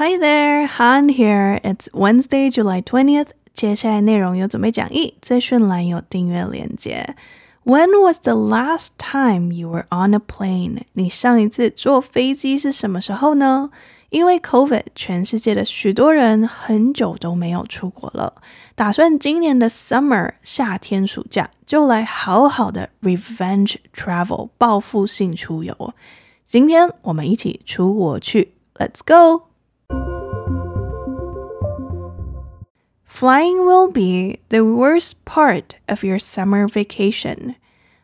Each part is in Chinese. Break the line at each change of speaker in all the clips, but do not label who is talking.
Hi there, Han here. It's Wednesday, July 20th. 接下来内容有准备讲义，资讯栏有订阅链接。When was the last time you were on a plane？你上一次坐飞机是什么时候呢？因为 COVID，全世界的许多人很久都没有出国了，打算今年的 summer 夏天暑假就来好好的 revenge travel 报复性出游。今天我们一起出国去，Let's Flying will be the worst part of your summer vacation.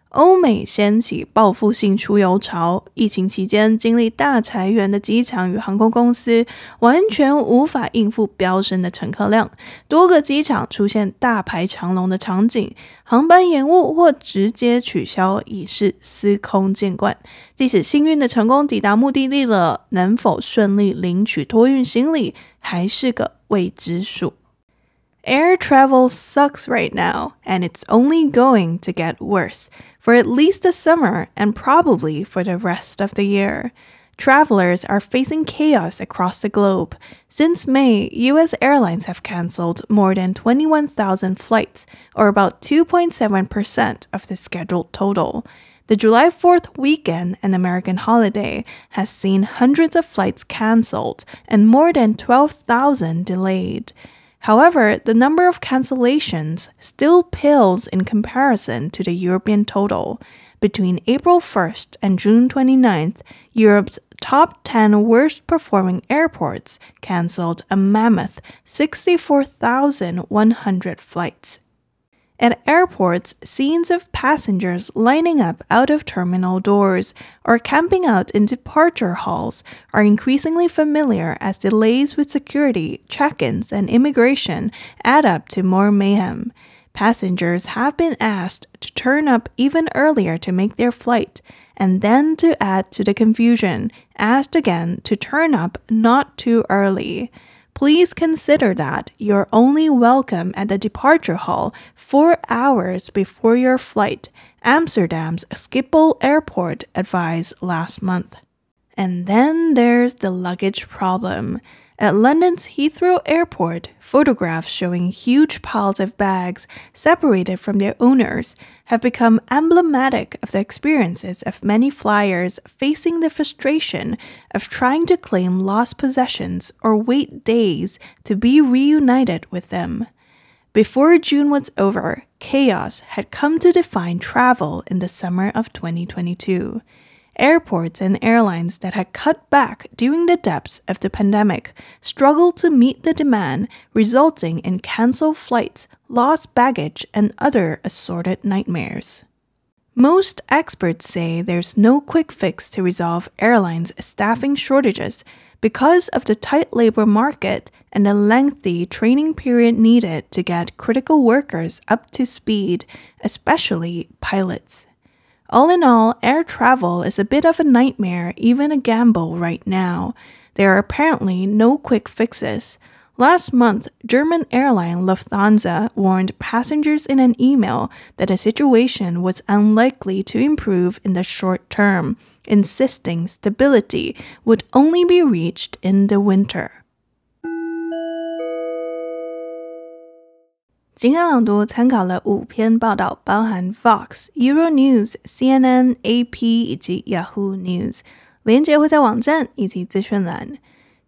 欧美掀起报复性出游潮，疫情期间经历大裁员的机场与航空公司完全无法应付飙升的乘客量，多个机场出现大排长龙的场景，航班延误或直接取消已是司空见惯。即使幸运的成功抵达目的地了，能否顺利领取托运行李还是个未知数。Air travel sucks right now, and it's only going to get worse for at least the summer and probably for the rest of the year. Travelers are facing chaos across the globe. Since May, U.S. airlines have canceled more than 21,000 flights, or about 2.7% of the scheduled total. The July 4th weekend, an American holiday, has seen hundreds of flights canceled and more than 12,000 delayed. However, the number of cancellations still pales in comparison to the European total. Between April 1st and June 29th, Europe's top 10 worst performing airports canceled a mammoth 64,100 flights. At airports, scenes of passengers lining up out of terminal doors or camping out in departure halls are increasingly familiar as delays with security, check ins, and immigration add up to more mayhem. Passengers have been asked to turn up even earlier to make their flight, and then to add to the confusion, asked again to turn up not too early. Please consider that you're only welcome at the departure hall four hours before your flight, Amsterdam's Schiphol Airport advised last month. And then there's the luggage problem. At London's Heathrow Airport, photographs showing huge piles of bags separated from their owners have become emblematic of the experiences of many flyers facing the frustration of trying to claim lost possessions or wait days to be reunited with them. Before June was over, chaos had come to define travel in the summer of 2022. Airports and airlines that had cut back during the depths of the pandemic struggled to meet the demand, resulting in canceled flights, lost baggage, and other assorted nightmares. Most experts say there's no quick fix to resolve airlines' staffing shortages because of the tight labor market and the lengthy training period needed to get critical workers up to speed, especially pilots. All in all, air travel is a bit of a nightmare, even a gamble right now. There are apparently no quick fixes. Last month, German airline Lufthansa warned passengers in an email that the situation was unlikely to improve in the short term, insisting stability would only be reached in the winter. 今天朗读参考了五篇报道，包含 Fox、Euro News、CNN、AP 以及 Yahoo News。连接会在网站以及资讯栏。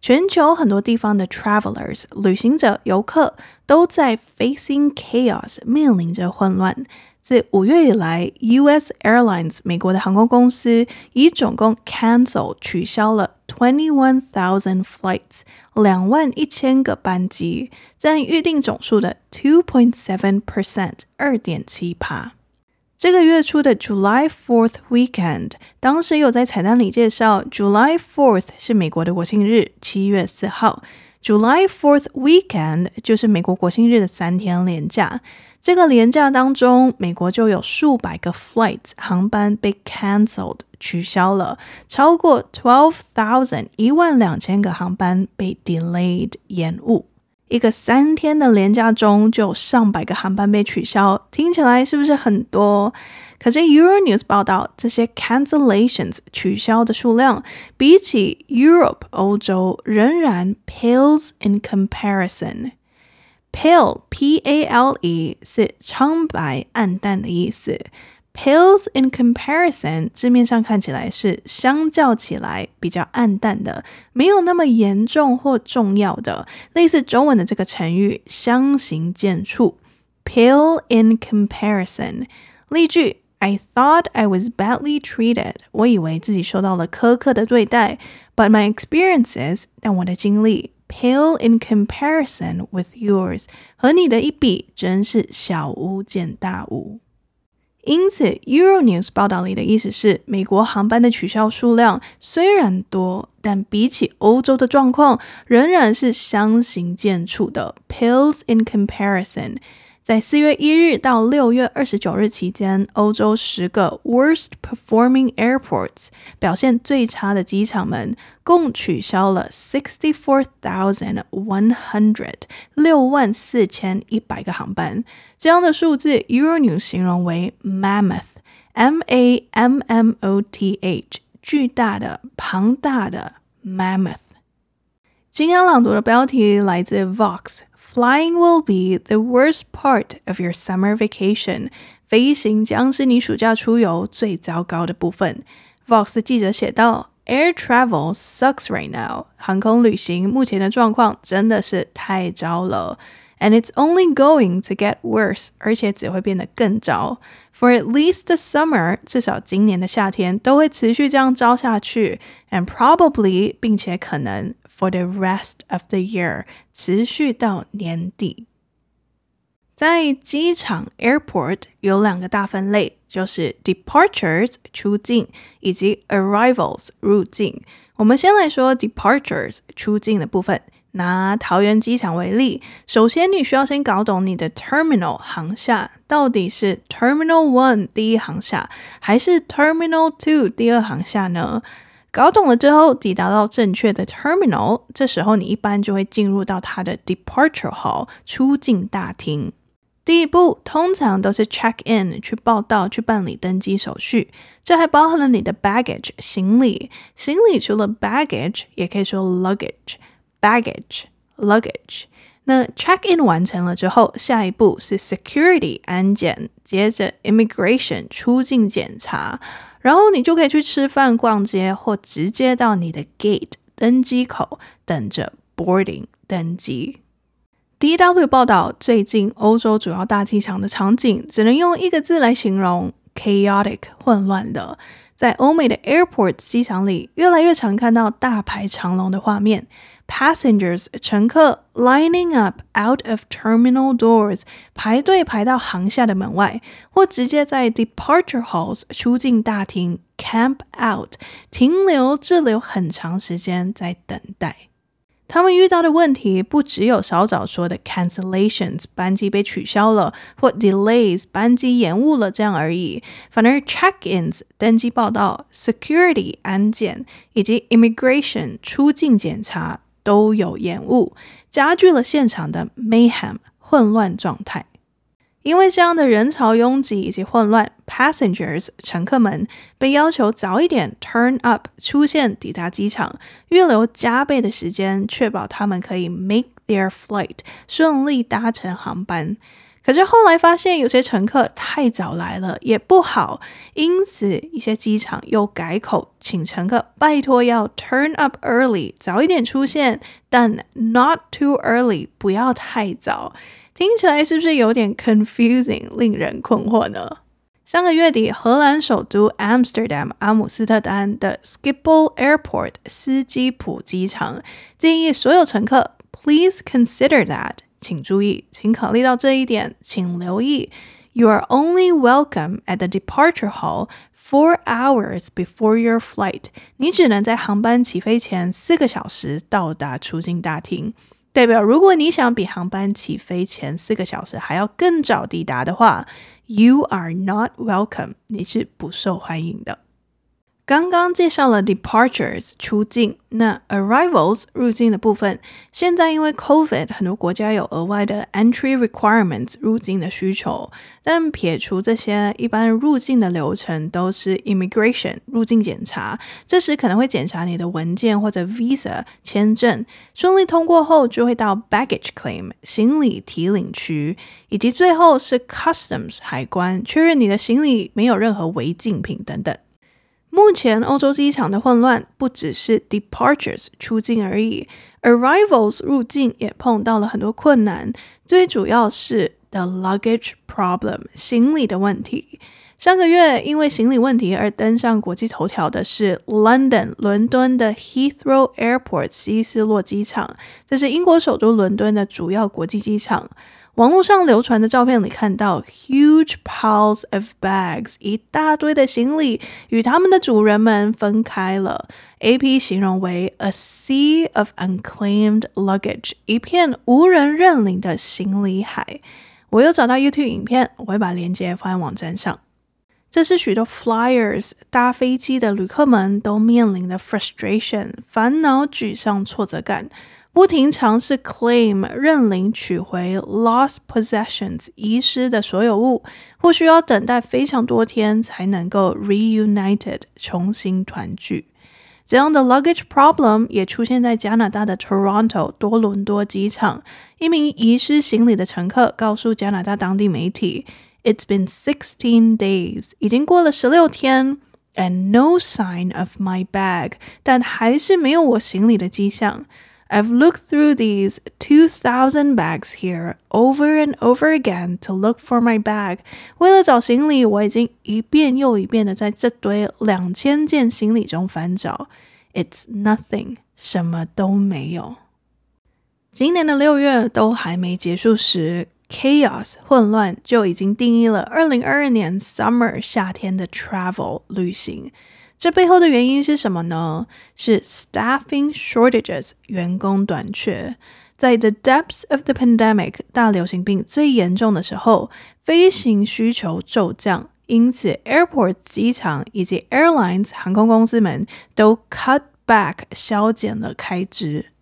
全球很多地方的 travelers 旅行者、游客都在 facing chaos，面临着混乱。自五月以来，U.S. Airlines 美国的航空公司已总共 cancel 取消了。Twenty-one thousand flights，两万一千个班机，占预定总数的 two point seven percent，二点七趴。这个月初的 July Fourth weekend，当时有在彩蛋里介绍，July Fourth 是美国的国庆日，七月四号。July Fourth weekend 就是美国国庆日的三天连假。这个连假当中，美国就有数百个 flight 航班被 cancelled 取消了，超过 twelve thousand 一万两千个航班被 delayed 延误。一个三天的连假中，就有上百个航班被取消，听起来是不是很多？可是 Euronews 报道，这些 cancellations 取消的数量，比起 Europe 欧洲仍然 pales in comparison。Pale P A L E 是苍白暗淡的意思。Pales in comparison 字面上看起来是相较起来比较暗淡的，没有那么严重或重要的，类似中文的这个成语相形见绌。Pale in comparison，例句：I thought I was badly treated，我以为自己受到了苛刻的对待，but my experiences，但我的经历。Pale in comparison with yours，和你的一比，真是小巫见大巫。因此，Euronews 报道里的意思是，美国航班的取消数量虽然多，但比起欧洲的状况，仍然是相形见绌的。Pales in comparison。在四月一日到六月二十九日期间，欧洲十个 worst performing airports 表现最差的机场们，共取消了 sixty four thousand one hundred 六万四千一百个航班。这样的数字，Euronews 形容为 mammoth，m a m m o t h，巨大的、庞大的 mammoth。今天朗读的标题来自 Vox。Flying will be the worst part of your summer vacation。飞行将是你暑假出游最糟糕的部分。Vox 记者写道：“Air travel sucks right now。航空旅行目前的状况真的是太糟了，and it's only going to get worse。而且只会变得更糟。For at least the summer，至少今年的夏天都会持续这样糟下去，and probably，并且可能。” For the rest of the year，持续到年底。在机场 （airport） 有两个大分类，就是 departures 出境以及 arrivals 入境。我们先来说 departures 出境的部分。拿桃园机场为例，首先你需要先搞懂你的 terminal 航厦到底是 terminal one 第一航厦，还是 terminal two 第二航厦呢？ 搞懂了之后，抵达到正确的 terminal，这时候你一般就会进入到它的 departure hall 出境大厅。第一步通常都是 check in 去报到，去办理登机手续，这还包含了你的 baggage 行李。行李除了 baggage，也可以说 luggage，baggage luggage。那 check in 完成了之后，下一步是 security 安检，接着 immigration 出境检查。然后你就可以去吃饭、逛街，或直接到你的 gate 登机口等着 boarding 登机。DW 报道，最近欧洲主要大机场的场景只能用一个字来形容：chaotic 混乱的。在欧美的 airport 机场里，越来越常看到大排长龙的画面。Passengers 乘客 lining up out of terminal doors 排队排到航下的门外，或直接在 departure halls 出境大厅 camp out 停留滞留很长时间在等待。他们遇到的问题不只有稍早说的 cancellations 班机被取消了，或 delays 班机延误了这样而已，反而 check-ins 登机报道、security 安检以及 immigration 出境检查。都有延误，加剧了现场的 mayhem 混乱状态。因为这样的人潮拥挤以及混乱，passengers 乘客们被要求早一点 turn up 出现抵达机场，预留加倍的时间，确保他们可以 make their flight 顺利搭乘航班。可是后来发现，有些乘客太早来了也不好，因此一些机场又改口，请乘客拜托要 turn up early，早一点出现，但 not too early，不要太早。听起来是不是有点 confusing，令人困惑呢？上个月底，荷兰首都 Amsterdam 阿姆斯特丹的 Schiphol Airport 斯基普机场建议所有乘客 please consider that。请注意，请考虑到这一点，请留意，You are only welcome at the departure hall four hours before your flight。你只能在航班起飞前四个小时到达出境大厅。代表，如果你想比航班起飞前四个小时还要更早抵达的话，You are not welcome。你是不受欢迎的。刚刚介绍了 departures 出境，那 arrivals 入境的部分，现在因为 COVID，很多国家有额外的 entry requirements 入境的需求。但撇除这些，一般入境的流程都是 immigration 入境检查，这时可能会检查你的文件或者 visa 签证，顺利通过后就会到 baggage claim 行李提领区，以及最后是 customs 海关确认你的行李没有任何违禁品等等。目前欧洲机场的混乱不只是 departures 出境而已，arrivals 入境也碰到了很多困难，最主要是 the luggage problem 行李的问题。上个月因为行李问题而登上国际头条的是 London 伦敦的 Heathrow Airport 希斯洛机场，这是英国首都伦敦的主要国际机场。网络上流传的照片里看到 huge piles of bags，一大堆的行李与他们的主人们分开了。AP 形容为 a sea of unclaimed luggage，一片无人认领的行李海。我又找到 YouTube 影片，我会把链接放在网站上。这是许多 flyers 搭飞机的旅客们都面临的 frustration，烦恼、沮丧、挫折感。不停尝试 claim 认领取回 lost possessions 遗失的所有物，或需要等待非常多天才能够 reunited 重新团聚。这样的 luggage problem 也出现在加拿大的 Toronto 多伦多机场。一名遗失行李的乘客告诉加拿大当地媒体：“It's been sixteen days，已经过了十六天，and no sign of my bag，但还是没有我行李的迹象。” I've looked through these 2,000 bags here over and over again to look for my bag。为了找行李，我已经一遍又一遍的在这堆两千件行李中翻找。It's nothing，什么都没有。今年的六月都还没结束时，chaos 混乱就已经定义了二零二二年 summer 夏天的 travel 旅行。 这背后的原因是什么呢？是 staffing shortages 员工短缺。在 the depths of the pandemic 大流行病最严重的时候，飞行需求骤降，因此 airport 机场以及 airlines 航空公司们都 cut back 削减了开支。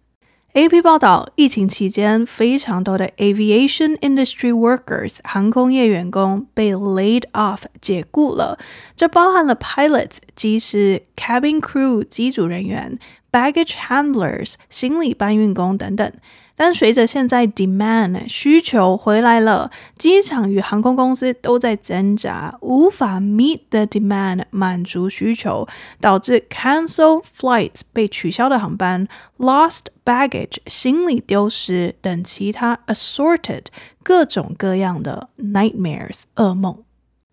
AP 报道，疫情期间，非常多的 aviation industry workers 航空业员工被 laid off 解雇了，这包含了 pilots 机师、cabin crew 机组人员、baggage handlers 行李搬运工等等。但随着现在 demand 需求回来了，机场与航空公司都在挣扎，无法 meet the demand 满足需求，导致 cancel flights 被取消的航班、lost baggage 行李丢失等其他 assorted 各种各样的 nightmares 噩梦。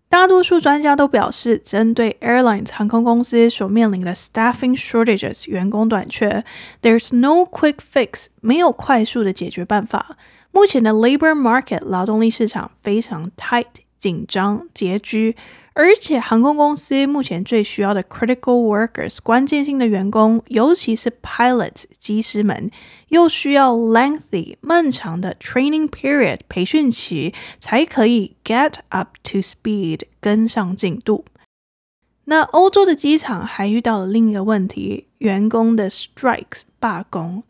大多数专家都表示，针对 airlines 航空公司所面临的 staffing shortages 员工短缺，there's no quick fix 没有快速的解决办法。目前的 labor market 劳动力市场非常 tight 紧张拮据。而且航空公司目前最需要的 critical workers 关键性的员工，尤其是 pilots 机师们，又需要 lengthy 漫长的 training period 培训期，才可以 get up to speed 跟上进度。那欧洲的机场还遇到了另一个问题，员工的 strikes 罢工。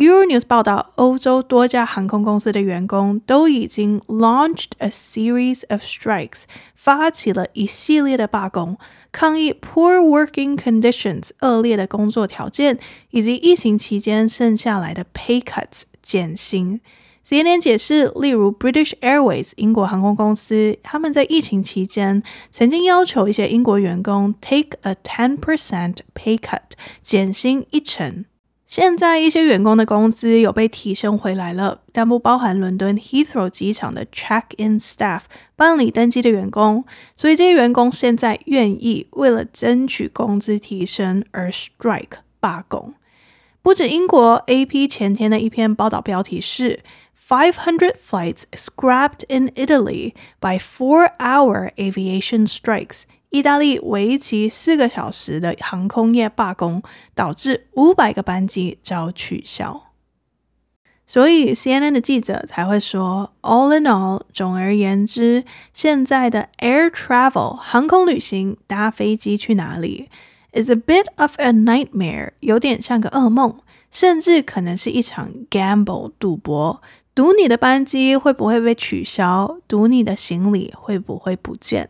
Euronews 报道，欧洲多家航空公司的员工都已经 launched a series of strikes，发起了一系列的罢工，抗议 poor working conditions 恶劣的工作条件，以及疫情期间剩下来的 pay cuts 减薪。CNN 解释，例如 British Airways 英国航空公司，他们在疫情期间曾经要求一些英国员工 take a ten percent pay cut，减薪一成。 现在一些员工的工资有被提升回来了，但不包含伦敦 Heathrow 机场的 check-in staff 办理登机的员工，所以这些员工现在愿意为了争取工资提升而 strike 罢工。不止英国，AP 前天的一篇报道标题是 Five hundred flights scrapped in Italy by four-hour aviation strikes。意大利为期四个小时的航空业罢工，导致五百个班机遭取消。所以 CNN 的记者才会说，All in all，总而言之，现在的 air travel 航空旅行搭飞机去哪里 is a bit of a nightmare，有点像个噩梦，甚至可能是一场 gamble 赌博，赌你的班机会不会被取消，赌你的行李会不会不见，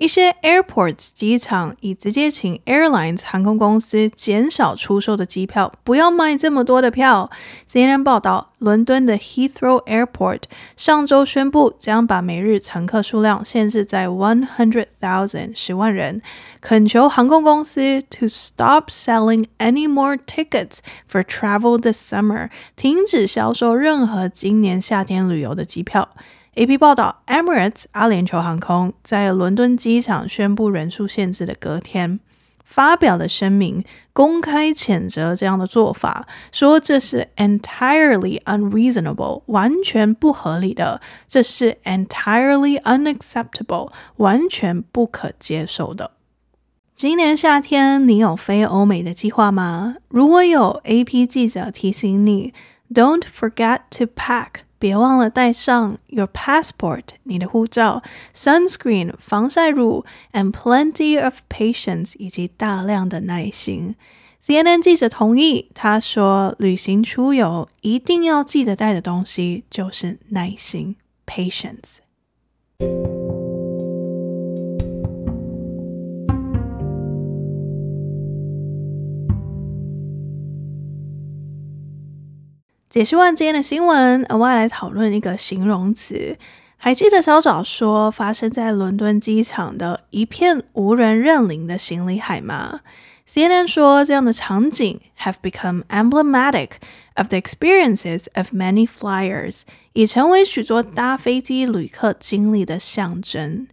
一些 airports 机场已直接请 airlines 航空公司减少出售的机票，不要卖这么多的票。CNN 报道，伦敦的 Heathrow Airport 上周宣布将把每日乘客数量限制在 one hundred thousand 十万人，恳求航空公司 to stop selling any more tickets for travel this summer，停止销售任何今年夏天旅游的机票。AP 报道，Emirates 阿联酋航空在伦敦机场宣布人数限制的隔天，发表了声明，公开谴责这样的做法，说这是 entirely unreasonable，完全不合理的，这是 entirely unacceptable，完全不可接受的。今年夏天你有飞欧美的计划吗？如果有，AP 记者提醒你，Don't forget to pack。别忘了带上 your passport，你的护照，sunscreen 防晒乳，and plenty of patience 以及大量的耐心。CNN 记者同意，他说，旅行出游一定要记得带的东西就是耐心 patience。解释完今天的新闻，我要来讨论一个形容词。还记得稍早说发生在伦敦机场的一片无人认领的行李海吗？CNN 说这样的场景 have become emblematic of the experiences of many flyers，已成为许多搭飞机旅客经历的象征。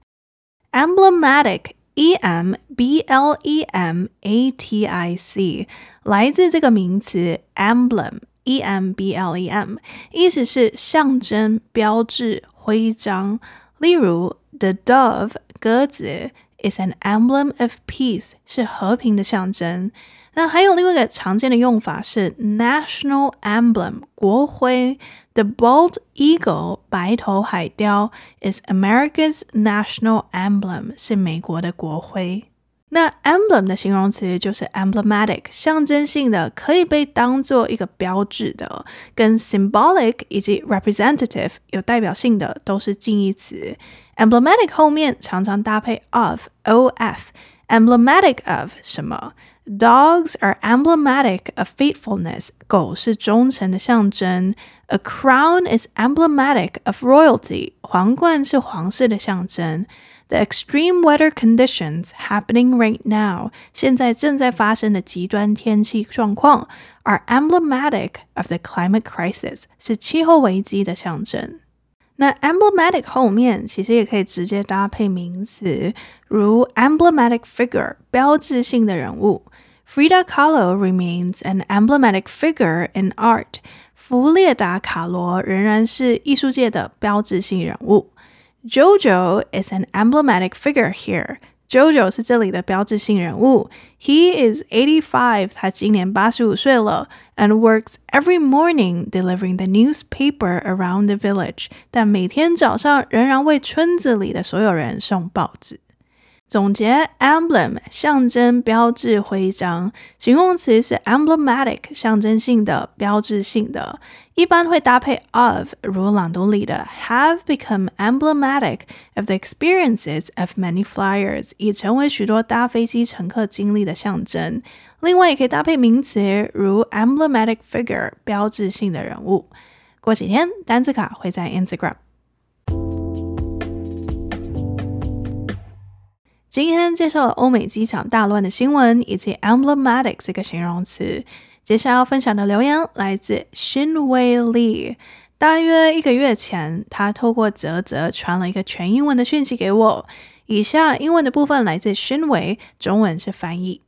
emblematic，e m b l e m a t i c，来自这个名词 emblem。E M B L E M，意思是象征、标志、徽章。例如，The dove 鸽子 is an emblem of peace，是和平的象征。那还有另外一个常见的用法是 national emblem，国徽。The bald eagle 白头海雕 is America's national emblem，是美国的国徽。 那 emblem 的形容词就是 emblematic，象征性的，可以被当做一个标志的，跟 symbolic 以及 representative 有代表性的都是近义词。emblematic 后面常常搭配 of，of，emblematic of 什么？Dogs are emblematic of faithfulness，狗是忠诚的象征。A crown is emblematic of royalty，皇冠是皇室的象征。 The extreme weather conditions happening right now，现在正在发生的极端天气状况，are emblematic of the climate crisis，是气候危机的象征。那 emblematic 后面其实也可以直接搭配名词，如 emblematic figure，标志性的人物。Frida Kahlo remains an emblematic figure in art，弗列达·卡罗仍然是艺术界的标志性人物。 JoJo is an emblematic figure here. JoJo 是这里的标志性人物。He is eighty-five，他今年八十五岁了，and works every morning delivering the newspaper around the village。但每天早上仍然为村子里的所有人送报纸。总结，emblem 象征、标志、徽章，形容词是 emblematic 象征性的、标志性的， 一般会搭配 of，如朗读里的 have become emblematic of the experiences of many flyers，已成为许多搭飞机乘客经历的象征。另外，也可以搭配名词，如 emblematic figure，标志性的人物。过几天，单字卡会在 Instagram。今天介绍了欧美机场大乱的新闻，以及 emblematic 这个形容词。 接下来要分享的留言来自 Shinwei Lee。大约一个月前，他透过泽泽传了一个全英文的讯息给我。以下英文的部分来自 Shinwei，中文是翻译。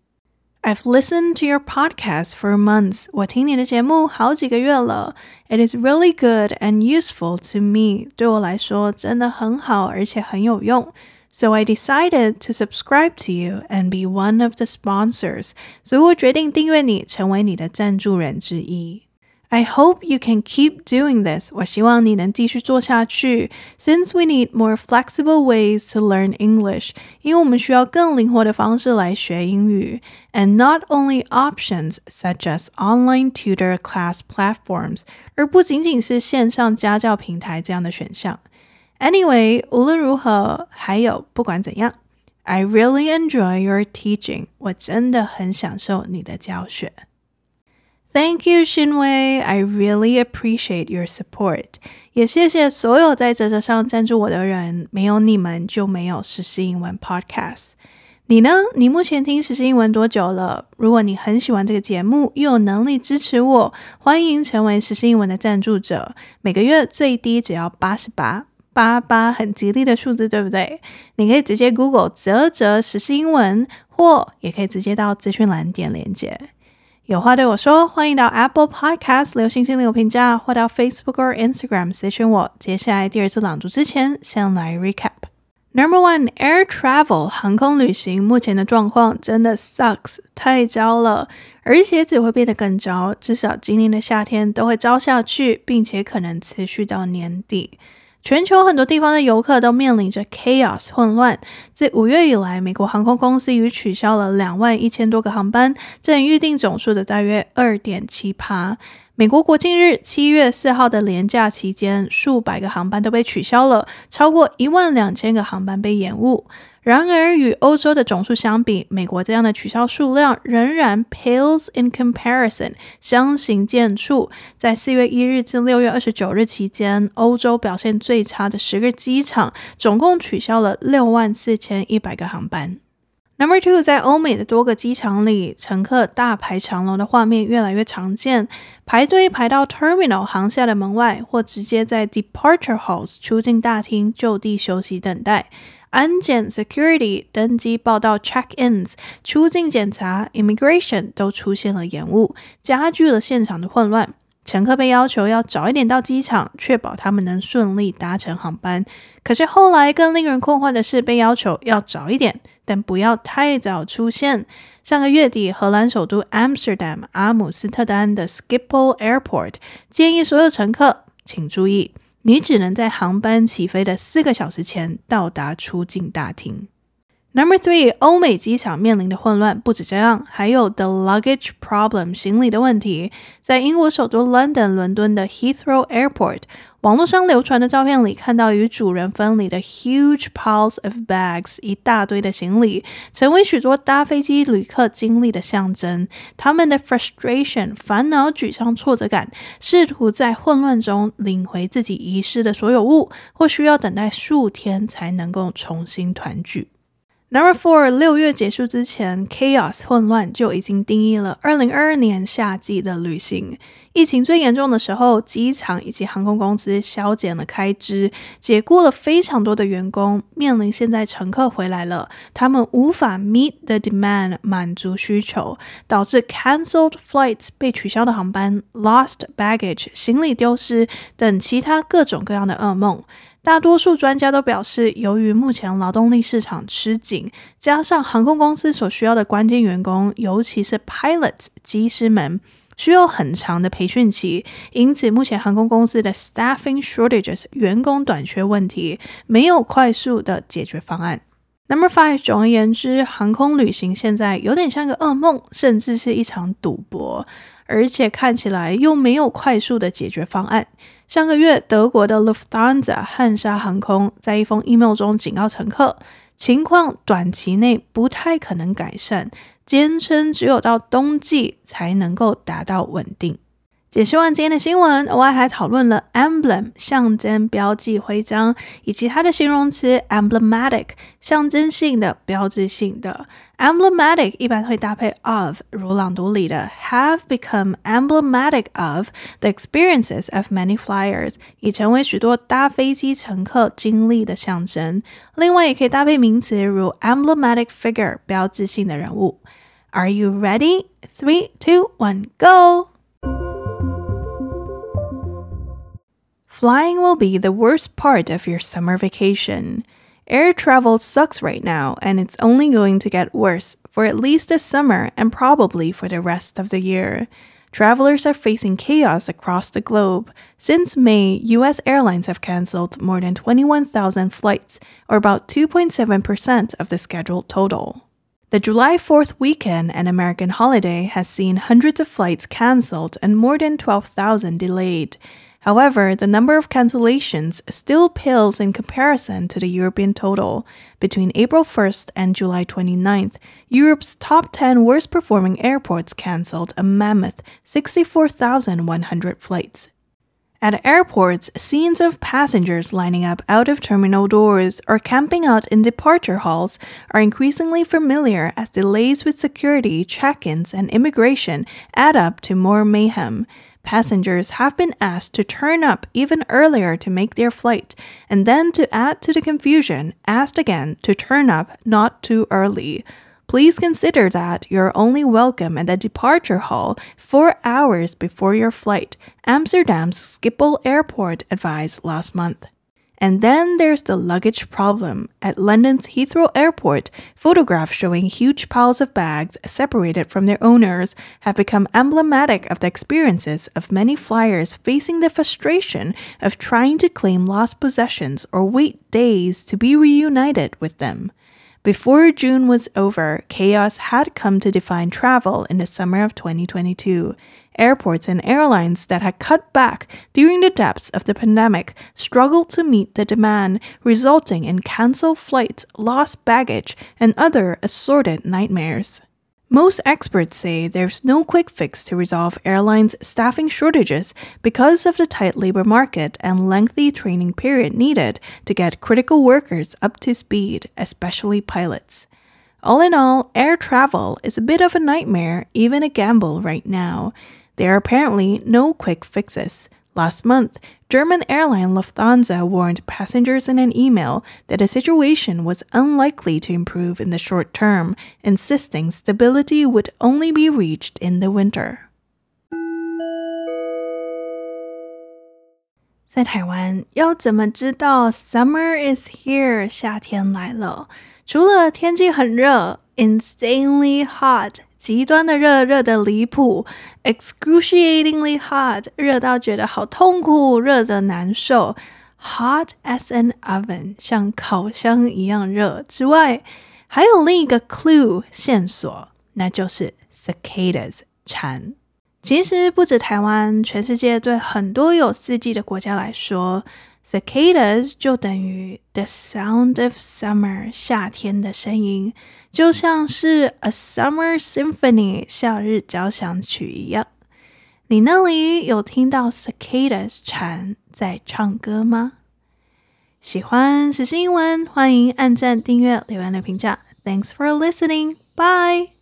I've listened to your podcast for months. 我听你的节目好几个月了。It is really good and useful to me. 对我来说真的很好，而且很有用。So I decided to subscribe to you and be one of the sponsors. 所以我决定订阅你，成为你的赞助人之一。I hope you can keep doing this. 我希望你能继续做下去。Since we need more flexible ways to learn English，因为我们需要更灵活的方式来学英语。And not only options such as online tutor class platforms，而不仅仅是线上家教平台这样的选项。 Anyway，无论如何，还有不管怎样，I really enjoy your teaching。我真的很享受你的教学。Thank you, Xinwei. I really appreciate your support. 也谢谢所有在啧啧上赞助我的人，没有你们就没有实时英文 Podcast。你呢？你目前听实时英文多久了？如果你很喜欢这个节目，又有能力支持我，欢迎成为实时英文的赞助者。每个月最低只要八十八，八八很吉利的数字，对不对？你可以直接 Google 啧啧时事英文，或也可以直接到资讯栏点连接。有话对我说，欢迎到 Apple Podcast 留星星留评价，或到 Facebook 或 Instagram 私讯我。接下来第二次朗读之前，先来 recap。Number one, air travel 航空旅行目前的状况真的 sucks 太糟了，而且只会变得更糟，至少今年的夏天都会糟下去，并且可能持续到年底。全球很多地方的游客都面临着 chaos 混乱。自五月以来，美国航空公司已取消了两万一千多个航班，占预定总数的大约二点七趴。美国国庆日七月四号的廉价期间，数百个航班都被取消了，超过一万两千个航班被延误。然而，与欧洲的总数相比，美国这样的取消数量仍然 pales in comparison，相形见绌。在四月一日至六月二十九日期间，欧洲表现最差的十个机场，总共取消了六万四千一百个航班。Number two，在欧美的多个机场里，乘客大排长龙的画面越来越常见，排队排到 terminal 航下的门外，或直接在 departure halls 出境大厅就地休息等待。安检 （security）、登机报到 （check-ins）、出境检查 （immigration） 都出现了延误，加剧了现场的混乱。乘客被要求要早一点到机场，确保他们能顺利搭乘航班。可是后来更令人困惑的是，被要求要早一点，但不要太早出现。上个月底，荷兰首都 Amsterdam 阿姆斯特丹的 Schiphol Airport 建议所有乘客请注意。你只能在航班起飞的四个小时前到达出境大厅。Number three，欧美机场面临的混乱不止这样，还有 the luggage problem 行李的问题。在英国首都 London 伦敦的 Heathrow Airport，网络上流传的照片里，看到与主人分离的 huge piles of bags，一大堆的行李，成为许多搭飞机旅客经历的象征。他们的 frustration 烦恼、沮丧、挫折感，试图在混乱中领回自己遗失的所有物，或需要等待数天才能够重新团聚。Number four，六月结束之前，chaos 混乱就已经定义了二零二二年夏季的旅行。疫情最严重的时候，机场以及航空公司削减了开支，解雇了非常多的员工。面临现在乘客回来了，他们无法 meet the demand 满足需求，导致 cancelled flights 被取消的航班，lost baggage 行李丢失等其他各种各样的噩梦。大多数专家都表示，由于目前劳动力市场吃紧，加上航空公司所需要的关键员工，尤其是 pilots 机师们，需要很长的培训期，因此目前航空公司的 staffing shortages 员工短缺问题没有快速的解决方案。Number five，总而言之，航空旅行现在有点像个噩梦，甚至是一场赌博。而且看起来又没有快速的解决方案。上个月，德国的 Lufthansa 汉莎航空在一封 email 中警告乘客，情况短期内不太可能改善，坚称只有到冬季才能够达到稳定。解释完今天的新闻，额外还讨论了 emblem 象征、标记、徽章，以及它的形容词 emblematic 象征性的、标志性的。emblematic 一般会搭配 of，如朗读里的 have become emblematic of the experiences of many flyers，已成为许多搭飞机乘客经历的象征。另外，也可以搭配名词如 emblematic figure 标志性的人物。 Are you ready? Three, two, one, go! Flying will be the worst part of your summer vacation. Air travel sucks right now, and it's only going to get worse for at least this summer and probably for the rest of the year. Travelers are facing chaos across the globe. Since May, US airlines have canceled more than 21,000 flights, or about 2.7% of the scheduled total. The July 4th weekend, an American holiday, has seen hundreds of flights canceled and more than 12,000 delayed. However, the number of cancellations still pales in comparison to the European total. Between April 1st and July 29th, Europe's top 10 worst performing airports canceled a mammoth 64,100 flights. At airports, scenes of passengers lining up out of terminal doors or camping out in departure halls are increasingly familiar as delays with security, check ins, and immigration add up to more mayhem. Passengers have been asked to turn up even earlier to make their flight, and then to add to the confusion, asked again to turn up not too early. Please consider that you're only welcome at the departure hall four hours before your flight, Amsterdam's Schiphol Airport advised last month. And then there's the luggage problem. At London's Heathrow Airport, photographs showing huge piles of bags separated from their owners have become emblematic of the experiences of many flyers facing the frustration of trying to claim lost possessions or wait days to be reunited with them. Before June was over, chaos had come to define travel in the summer of 2022. Airports and airlines that had cut back during the depths of the pandemic struggled to meet the demand, resulting in canceled flights, lost baggage, and other assorted nightmares. Most experts say there's no quick fix to resolve airlines' staffing shortages because of the tight labor market and lengthy training period needed to get critical workers up to speed, especially pilots. All in all, air travel is a bit of a nightmare, even a gamble right now. There are apparently no quick fixes. Last month, German airline Lufthansa warned passengers in an email that the situation was unlikely to improve in the short term, insisting stability would only be reached in the winter. 在台湾，要怎么知道 summer is here 夏天来了？除了天气很热，insanely hot。 极端的热，热的离谱；excruciatingly hot，热到觉得好痛苦，热的难受；hot as an oven，像烤箱一样热之外，还有另一个 clue 线索，那就是 cicadas 蝉。其实不止台湾，全世界对很多有四季的国家来说。Cicadas 就等于 the sound of summer，夏天的声音，就像是 a summer symphony，夏日交响曲一样。你那里有听到 cicadas 蝉在唱歌吗？喜欢时事英文，欢迎按赞、订阅、留言的评价。Thanks for listening. Bye.